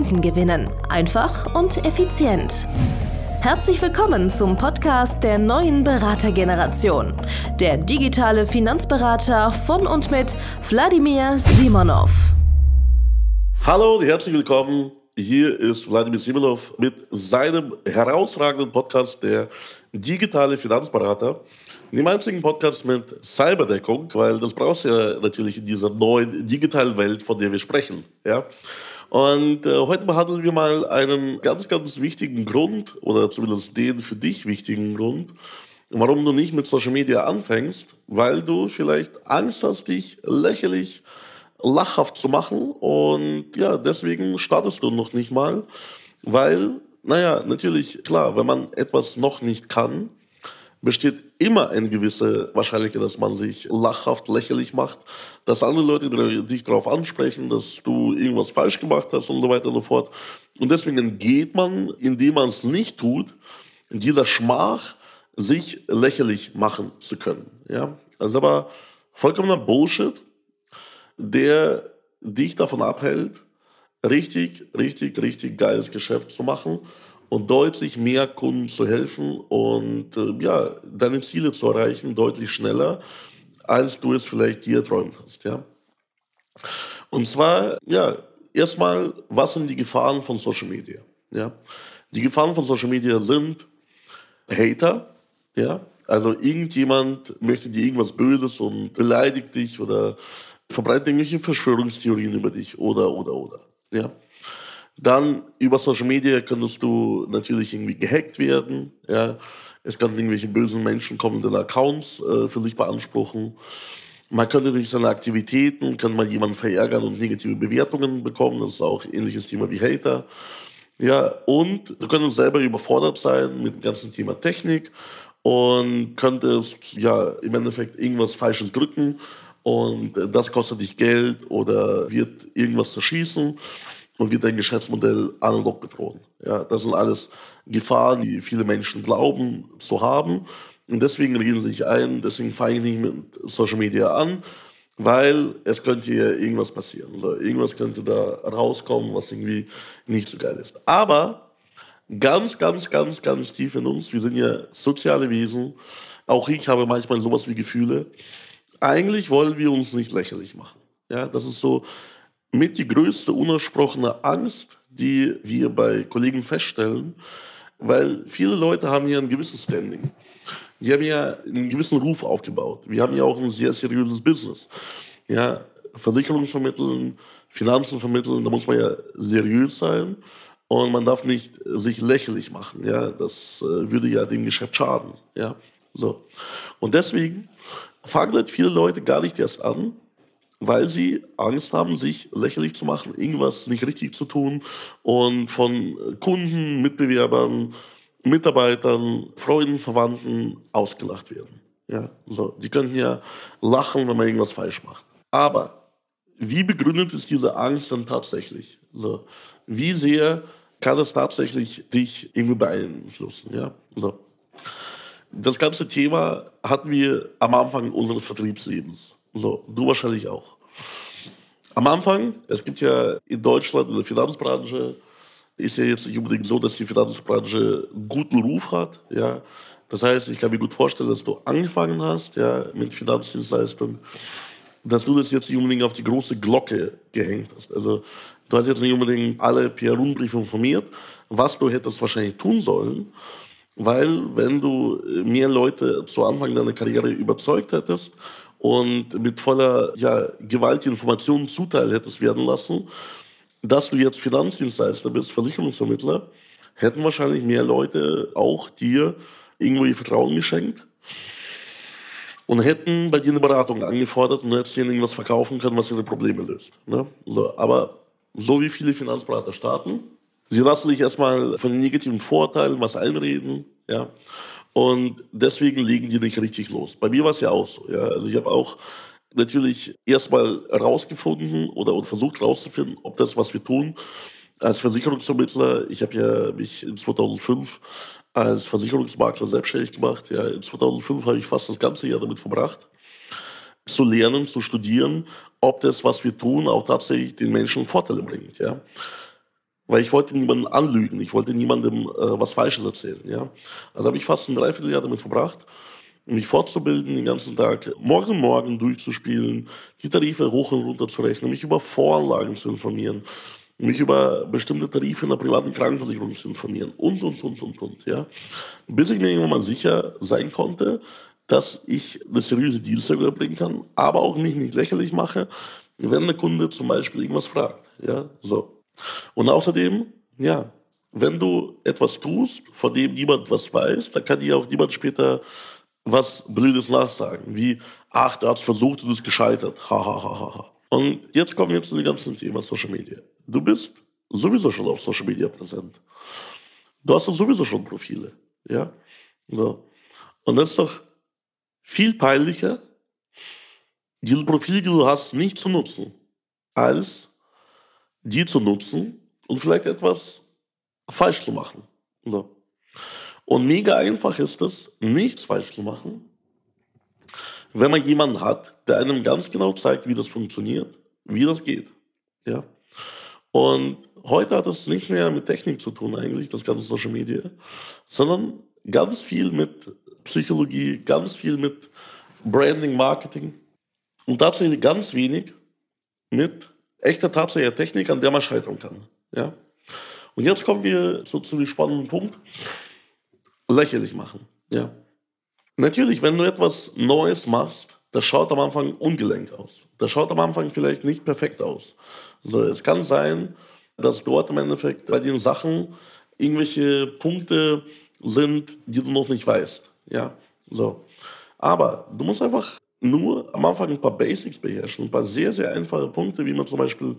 Kunden gewinnen. Einfach und effizient. Herzlich willkommen zum Podcast der neuen Beratergeneration. Der digitale Finanzberater von und mit Wladimir Simonov. Hallo und herzlich willkommen. Hier ist Wladimir Simonov mit seinem herausragenden Podcast, der digitale Finanzberater. Dem einzigen Podcast mit Cyberdeckung, weil das brauchst du ja natürlich in dieser neuen digitalen Welt, von der wir sprechen. Ja? Und äh, heute behandeln wir mal einen ganz, ganz wichtigen Grund, oder zumindest den für dich wichtigen Grund, warum du nicht mit Social Media anfängst, weil du vielleicht Angst hast, dich lächerlich, lachhaft zu machen. Und ja, deswegen startest du noch nicht mal, weil, naja, natürlich, klar, wenn man etwas noch nicht kann, besteht immer eine gewisse Wahrscheinlichkeit, dass man sich lachhaft, lächerlich macht, dass andere Leute dich darauf ansprechen, dass du irgendwas falsch gemacht hast und so weiter und so fort. Und deswegen geht man, indem man es nicht tut, in dieser Schmach, sich lächerlich machen zu können. Ja? Also aber vollkommener Bullshit, der dich davon abhält, richtig, richtig, richtig geiles Geschäft zu machen und deutlich mehr Kunden zu helfen und äh, ja, deine Ziele zu erreichen, deutlich schneller, als du es vielleicht dir träumen hast. Ja? Und zwar, ja, erstmal, was sind die Gefahren von Social Media? Ja? Die Gefahren von Social Media sind Hater, ja, also irgendjemand möchte dir irgendwas Böses und beleidigt dich oder verbreitet irgendwelche Verschwörungstheorien über dich oder, oder, oder. Ja. Dann über Social Media könntest du natürlich irgendwie gehackt werden. Ja. Es könnten irgendwelche bösen Menschen kommen, deine Accounts äh, für sich beanspruchen. Man könnte durch seine Aktivitäten, kann man jemanden verärgern und negative Bewertungen bekommen. Das ist auch ein ähnliches Thema wie Hater. Ja, und du könntest selber überfordert sein mit dem ganzen Thema Technik und könntest ja im Endeffekt irgendwas Falsches drücken und das kostet dich Geld oder wird irgendwas zerschießen und wird dein Geschäftsmodell analog bedrohen. Ja, das sind alles Gefahren, die viele Menschen glauben zu haben. Und deswegen reden sie sich ein, deswegen fange ich nicht mit Social Media an, weil es könnte hier irgendwas passieren. Also irgendwas könnte da rauskommen, was irgendwie nicht so geil ist. Aber ganz, ganz, ganz, ganz tief in uns, wir sind ja soziale Wesen, auch ich habe manchmal sowas wie Gefühle. Eigentlich wollen wir uns nicht lächerlich machen. Ja, das ist so mit die größte unersprochene Angst, die wir bei Kollegen feststellen, weil viele Leute haben hier ein gewisses Standing. Die haben ja einen gewissen Ruf aufgebaut. Wir haben ja auch ein sehr seriöses Business. Ja, Versicherungen vermitteln, Finanzen vermitteln, da muss man ja seriös sein und man darf nicht sich lächerlich machen. Ja, das äh, würde ja dem Geschäft schaden. Ja, so. Und deswegen fangen halt viele Leute gar nicht erst an, weil sie Angst haben, sich lächerlich zu machen, irgendwas nicht richtig zu tun und von Kunden, Mitbewerbern, Mitarbeitern, Freunden, Verwandten ausgelacht werden. Ja, so. Die könnten ja lachen, wenn man irgendwas falsch macht. Aber wie begründet ist diese Angst dann tatsächlich? So. Wie sehr kann es tatsächlich dich irgendwie beeinflussen? Ja, so. Das ganze Thema hatten wir am Anfang unseres Vertriebslebens. So, du wahrscheinlich auch. Am Anfang, es gibt ja in Deutschland in der Finanzbranche, ist ja jetzt nicht unbedingt so, dass die Finanzbranche guten Ruf hat. Ja. Das heißt, ich kann mir gut vorstellen, dass du angefangen hast ja, mit Finanzdienstleistungen, dass du das jetzt nicht unbedingt auf die große Glocke gehängt hast. Also du hast jetzt nicht unbedingt alle per Rundbrief informiert, was du hättest wahrscheinlich tun sollen. Weil wenn du mehr Leute zu Anfang deiner Karriere überzeugt hättest und mit voller ja, Gewalt Informationen zuteil hättest werden lassen, dass du jetzt Finanzdienstleister bist, Versicherungsvermittler, hätten wahrscheinlich mehr Leute auch dir irgendwo ihr Vertrauen geschenkt und hätten bei dir eine Beratung angefordert und hättest ihnen irgendwas verkaufen können, was ihre Probleme löst. Ne? So, aber so wie viele Finanzberater starten. Sie lassen sich erstmal von den negativen Vorteilen was einreden, ja. Und deswegen legen die nicht richtig los. Bei mir war es ja auch so. Ja. Also ich habe auch natürlich erstmal herausgefunden oder, versucht herauszufinden, ob das, was wir tun, als Versicherungsvermittler, ich habe ja mich in 2005 als Versicherungsmakler selbstständig gemacht. Ja, in 2005 habe ich fast das ganze Jahr damit verbracht, zu lernen, zu studieren, ob das, was wir tun, auch tatsächlich den Menschen Vorteile bringt. Ja. Weil ich wollte niemanden anlügen, ich wollte niemandem äh, was Falsches erzählen. Ja. Also habe ich fast ein Dreivierteljahr damit verbracht, mich fortzubilden, den ganzen Tag morgen morgen durchzuspielen, die Tarife hoch und runter zu rechnen, mich über Voranlagen zu informieren, mich über bestimmte Tarife in der privaten Krankenversicherung zu informieren und, und, und, und, und. Ja. Bis ich mir irgendwann mal sicher sein konnte, dass ich eine seriöse Dienstleistung erbringen kann, aber auch mich nicht lächerlich mache, wenn der Kunde zum Beispiel irgendwas fragt. Ja, so. Und außerdem, ja, wenn du etwas tust, von dem niemand was weiß, dann kann dir auch niemand später was Blödes nachsagen, wie, ach, der hat es versucht und ist gescheitert. Ha, ha, ha, ha. Und jetzt kommen wir zu dem ganzen Thema Social Media. Du bist sowieso schon auf Social Media präsent. Du hast sowieso schon Profile. Ja? So. Und das ist doch viel peinlicher, diese Profile, die du hast, nicht zu nutzen, als die zu nutzen und vielleicht etwas falsch zu machen. So. Und mega einfach ist es, nichts falsch zu machen, wenn man jemanden hat, der einem ganz genau zeigt, wie das funktioniert, wie das geht. Ja? Und heute hat es nichts mehr mit Technik zu tun, eigentlich, das ganze Social Media, sondern ganz viel mit Psychologie, ganz viel mit Branding, Marketing und tatsächlich ganz wenig mit echter tatsächlicher Technik, an der man scheitern kann. Ja? Und jetzt kommen wir so zu dem spannenden Punkt, lächerlich machen. Ja? Natürlich, wenn du etwas Neues machst, das schaut am Anfang ungelenk aus. Das schaut am Anfang vielleicht nicht perfekt aus. Also es kann sein, dass dort im Endeffekt bei den Sachen irgendwelche Punkte sind, die du noch nicht weißt. Ja, so. Aber du musst einfach nur am Anfang ein paar Basics beherrschen, ein paar sehr, sehr einfache Punkte, wie man zum Beispiel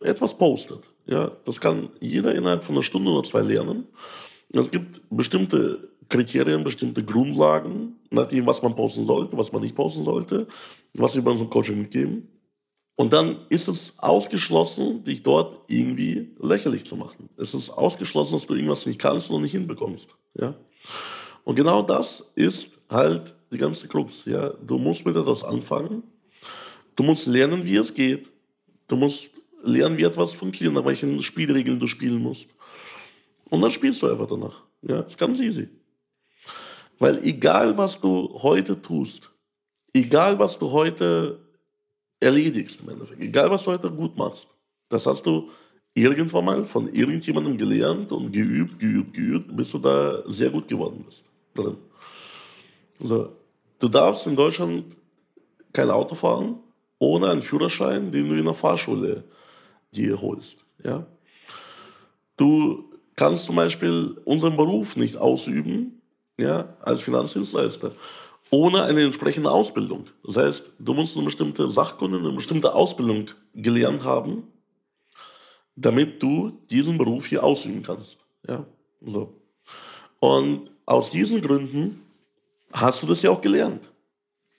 etwas postet. Ja, das kann jeder innerhalb von einer Stunde oder zwei lernen. Es gibt bestimmte Kriterien, bestimmte Grundlagen, nach dem, was man posten sollte, was man nicht posten sollte, was wir bei unserem Coaching mitgeben. Und dann ist es ausgeschlossen, dich dort irgendwie lächerlich zu machen. Es ist ausgeschlossen, dass du irgendwas nicht kannst und nicht hinbekommst. Ja? Und genau das ist halt die ganze Krux. Ja? Du musst mit etwas anfangen. Du musst lernen, wie es geht. Du musst lernen, wie etwas funktioniert, nach welchen Spielregeln du spielen musst. Und dann spielst du einfach danach. Ja, ist ganz easy. Weil egal, was du heute tust, egal, was du heute erledigst, im Endeffekt, egal, was du heute gut machst, das hast du irgendwann mal von irgendjemandem gelernt und geübt, geübt, geübt, bis du da sehr gut geworden bist. Drin. Also, du darfst in Deutschland kein Auto fahren ohne einen Führerschein, den du in der Fahrschule dir holst. Ja? Du kannst zum Beispiel unseren Beruf nicht ausüben, ja, als Finanzdienstleister ohne eine entsprechende Ausbildung. Das heißt, du musst eine bestimmte Sachkunde, eine bestimmte Ausbildung gelernt haben, damit du diesen Beruf hier ausüben kannst. Ja, so. Und aus diesen Gründen hast du das ja auch gelernt.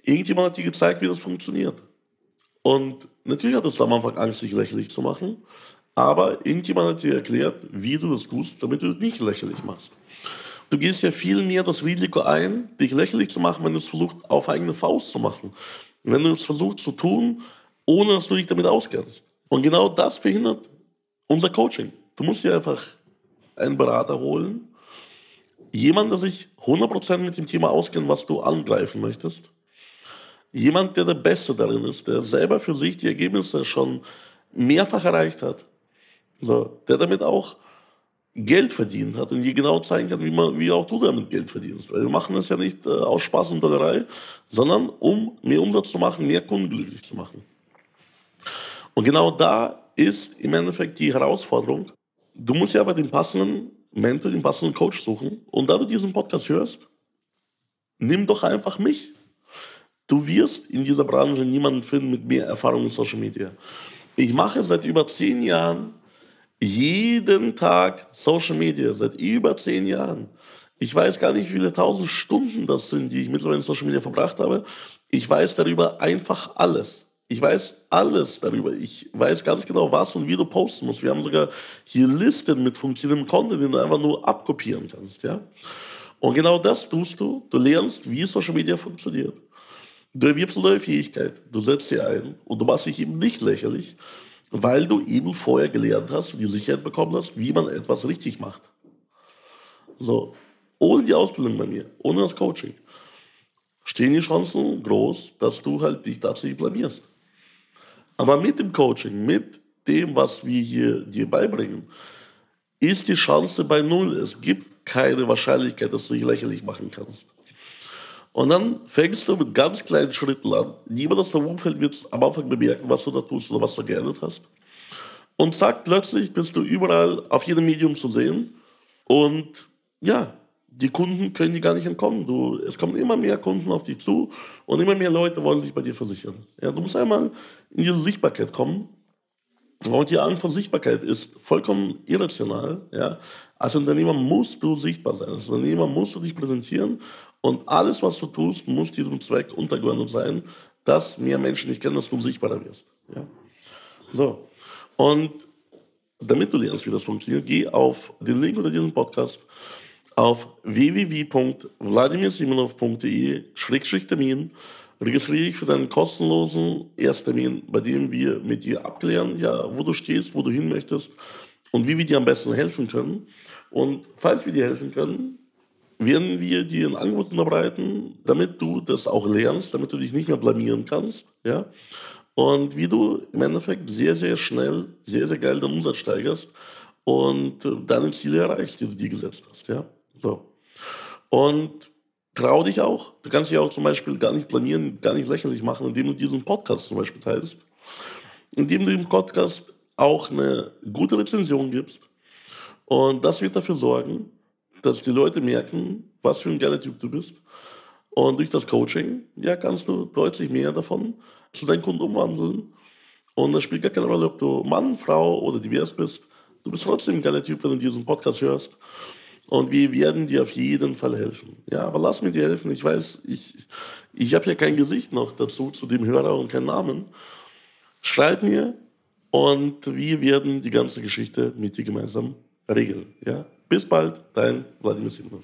Irgendjemand hat dir gezeigt, wie das funktioniert. Und natürlich hat es am Anfang Angst, dich lächerlich zu machen, aber irgendjemand hat dir erklärt, wie du das tust, damit du dich nicht lächerlich machst. Du gehst ja viel mehr das Risiko ein, dich lächerlich zu machen, wenn du es versuchst, auf eigene Faust zu machen. Wenn du es versuchst zu tun, ohne dass du dich damit auskennst. Und genau das verhindert unser Coaching. Du musst dir einfach einen Berater holen, jemand, der sich 100% mit dem Thema auskennt, was du angreifen möchtest. Jemand, der der Beste darin ist, der selber für sich die Ergebnisse schon mehrfach erreicht hat. So, der damit auch Geld verdient hat und dir genau zeigen kann, wie, man, wie auch du damit Geld verdienst. Weil wir machen das ja nicht äh, aus Spaß und Dollerei, sondern um mehr Umsatz zu machen, mehr Kunden glücklich zu machen. Und genau da ist im Endeffekt die Herausforderung. Du musst ja aber den passenden Mentor, den passenden Coach suchen. Und da du diesen Podcast hörst, nimm doch einfach mich. Du wirst in dieser Branche niemanden finden mit mehr Erfahrung in Social Media. Ich mache seit über zehn Jahren jeden Tag Social Media seit über zehn Jahren. Ich weiß gar nicht, wie viele tausend Stunden das sind, die ich mittlerweile in Social Media verbracht habe. Ich weiß darüber einfach alles. Ich weiß alles darüber. Ich weiß ganz genau, was und wie du posten musst. Wir haben sogar hier Listen mit funktionierendem Content, den du einfach nur abkopieren kannst. Ja? Und genau das tust du. Du lernst, wie Social Media funktioniert. Du erwirbst eine neue Fähigkeit. Du setzt sie ein und du machst dich eben nicht lächerlich, weil du eben vorher gelernt hast und die Sicherheit bekommen hast, wie man etwas richtig macht. So, ohne die Ausbildung bei mir, ohne das Coaching, stehen die Chancen groß, dass du halt dich tatsächlich blamierst. Aber mit dem Coaching, mit dem, was wir hier dir beibringen, ist die Chance bei Null. Es gibt keine Wahrscheinlichkeit, dass du dich lächerlich machen kannst. Und dann fängst du mit ganz kleinen Schritten an. Niemand aus deinem Umfeld wird am Anfang bemerken, was du da tust oder was du geändert hast. Und zack, plötzlich bist du überall auf jedem Medium zu sehen. Und ja, die Kunden können dir gar nicht entkommen. Du, es kommen immer mehr Kunden auf dich zu und immer mehr Leute wollen sich bei dir versichern. Ja, du musst einmal in diese Sichtbarkeit kommen. Und die Angst von Sichtbarkeit ist vollkommen irrational. Ja. Als Unternehmer musst du sichtbar sein. Als Unternehmer musst du dich präsentieren und alles, was du tust, muss diesem Zweck untergeordnet sein, dass mehr Menschen dich kennen, dass du sichtbarer wirst. Ja. So. Und damit du lernst, wie das funktioniert, geh auf den Link unter diesem Podcast auf www.vladimirsimonov.de-termin registriere dich für deinen kostenlosen Ersttermin, bei dem wir mit dir abklären, ja, wo du stehst, wo du hin möchtest und wie wir dir am besten helfen können. Und falls wir dir helfen können, werden wir dir ein Angebot unterbreiten, damit du das auch lernst, damit du dich nicht mehr blamieren kannst, ja. Und wie du im Endeffekt sehr, sehr schnell, sehr, sehr geil deinen Umsatz steigerst und deine Ziele erreichst, die du dir gesetzt hast, ja. So. Und trau dich auch. Du kannst dich auch zum Beispiel gar nicht planieren, gar nicht lächerlich machen, indem du diesen Podcast zum Beispiel teilst. Indem du dem Podcast auch eine gute Rezension gibst. Und das wird dafür sorgen, dass die Leute merken, was für ein geiler Typ du bist. Und durch das Coaching, ja, kannst du deutlich mehr davon zu deinen Kunden umwandeln. Und das spielt gar keine Rolle, ob du Mann, Frau oder divers bist. Du bist trotzdem ein geiler Typ, wenn du diesen Podcast hörst. Und wir werden dir auf jeden Fall helfen. Ja, aber lass mir dir helfen. Ich weiß, ich, ich habe ja kein Gesicht noch dazu, zu dem Hörer und keinen Namen. Schreib mir und wir werden die ganze Geschichte mit dir gemeinsam regeln. Ja? Bis bald, dein Wladimir Simonov.